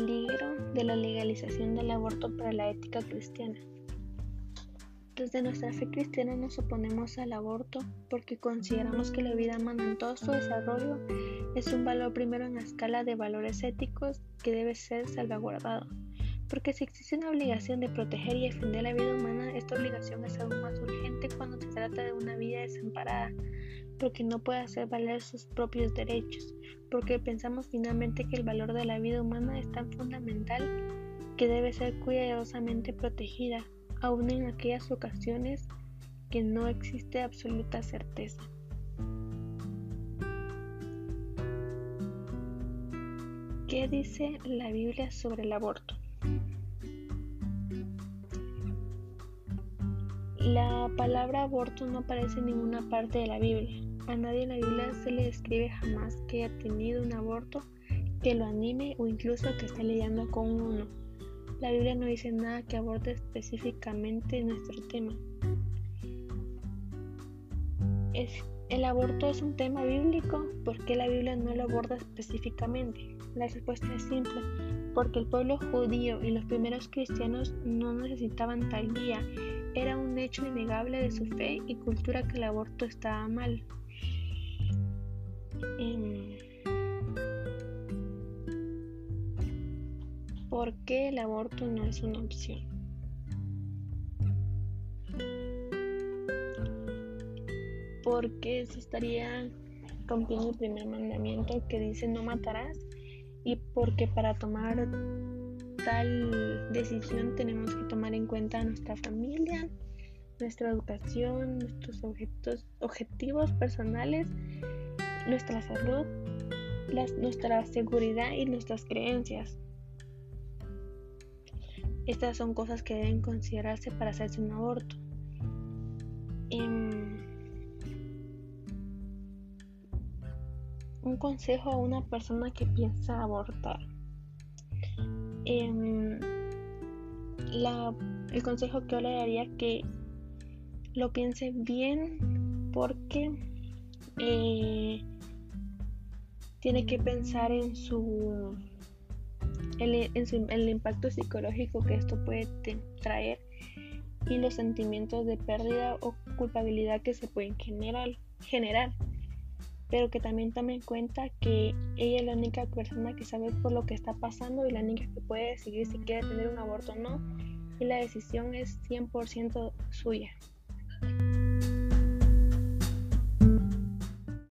peligro de la legalización del aborto para la ética cristiana. Desde nuestra fe cristiana nos oponemos al aborto porque consideramos que la vida humana en todo su desarrollo es un valor primero en la escala de valores éticos que debe ser salvaguardado. Porque si existe una obligación de proteger y defender la vida humana, esta obligación es aún más urgente cuando se trata de una vida desamparada porque no puede hacer valer sus propios derechos, porque pensamos finalmente que el valor de la vida humana es tan fundamental que debe ser cuidadosamente protegida, aun en aquellas ocasiones que no existe absoluta certeza. ¿Qué dice la Biblia sobre el aborto? La palabra aborto no aparece en ninguna parte de la Biblia. A nadie en la Biblia se le describe jamás que haya tenido un aborto, que lo anime o incluso que esté lidiando con uno. La Biblia no dice nada que aborde específicamente nuestro tema. ¿El aborto es un tema bíblico? ¿Por qué la Biblia no lo aborda específicamente? La respuesta es simple, porque el pueblo judío y los primeros cristianos no necesitaban tal guía. Era un hecho innegable de su fe y cultura que el aborto estaba mal. Em, ¿Por qué el aborto no es una opción? Porque se estaría rompiendo el primer mandamiento que dice no matarás y porque para tomar tal decisión tenemos que tomar en cuenta nuestra familia, nuestra educación, nuestros objetivos personales, nuestra salud, nuestra seguridad y nuestras creencias. Estas son cosas que deben considerarse para hacerse un aborto. Em, un consejo a una persona que piensa abortar. Em, el consejo que yo le daría que lo piense bien porque eh, tiene que pensar en su el impacto psicológico que esto puede traer y los sentimientos de pérdida o culpabilidad que se pueden generar, generar. Pero que también tome en cuenta que ella es la única persona que sabe por lo que está pasando y la única que puede decidir si quiere tener un aborto o no. Y la decisión es 100% suya.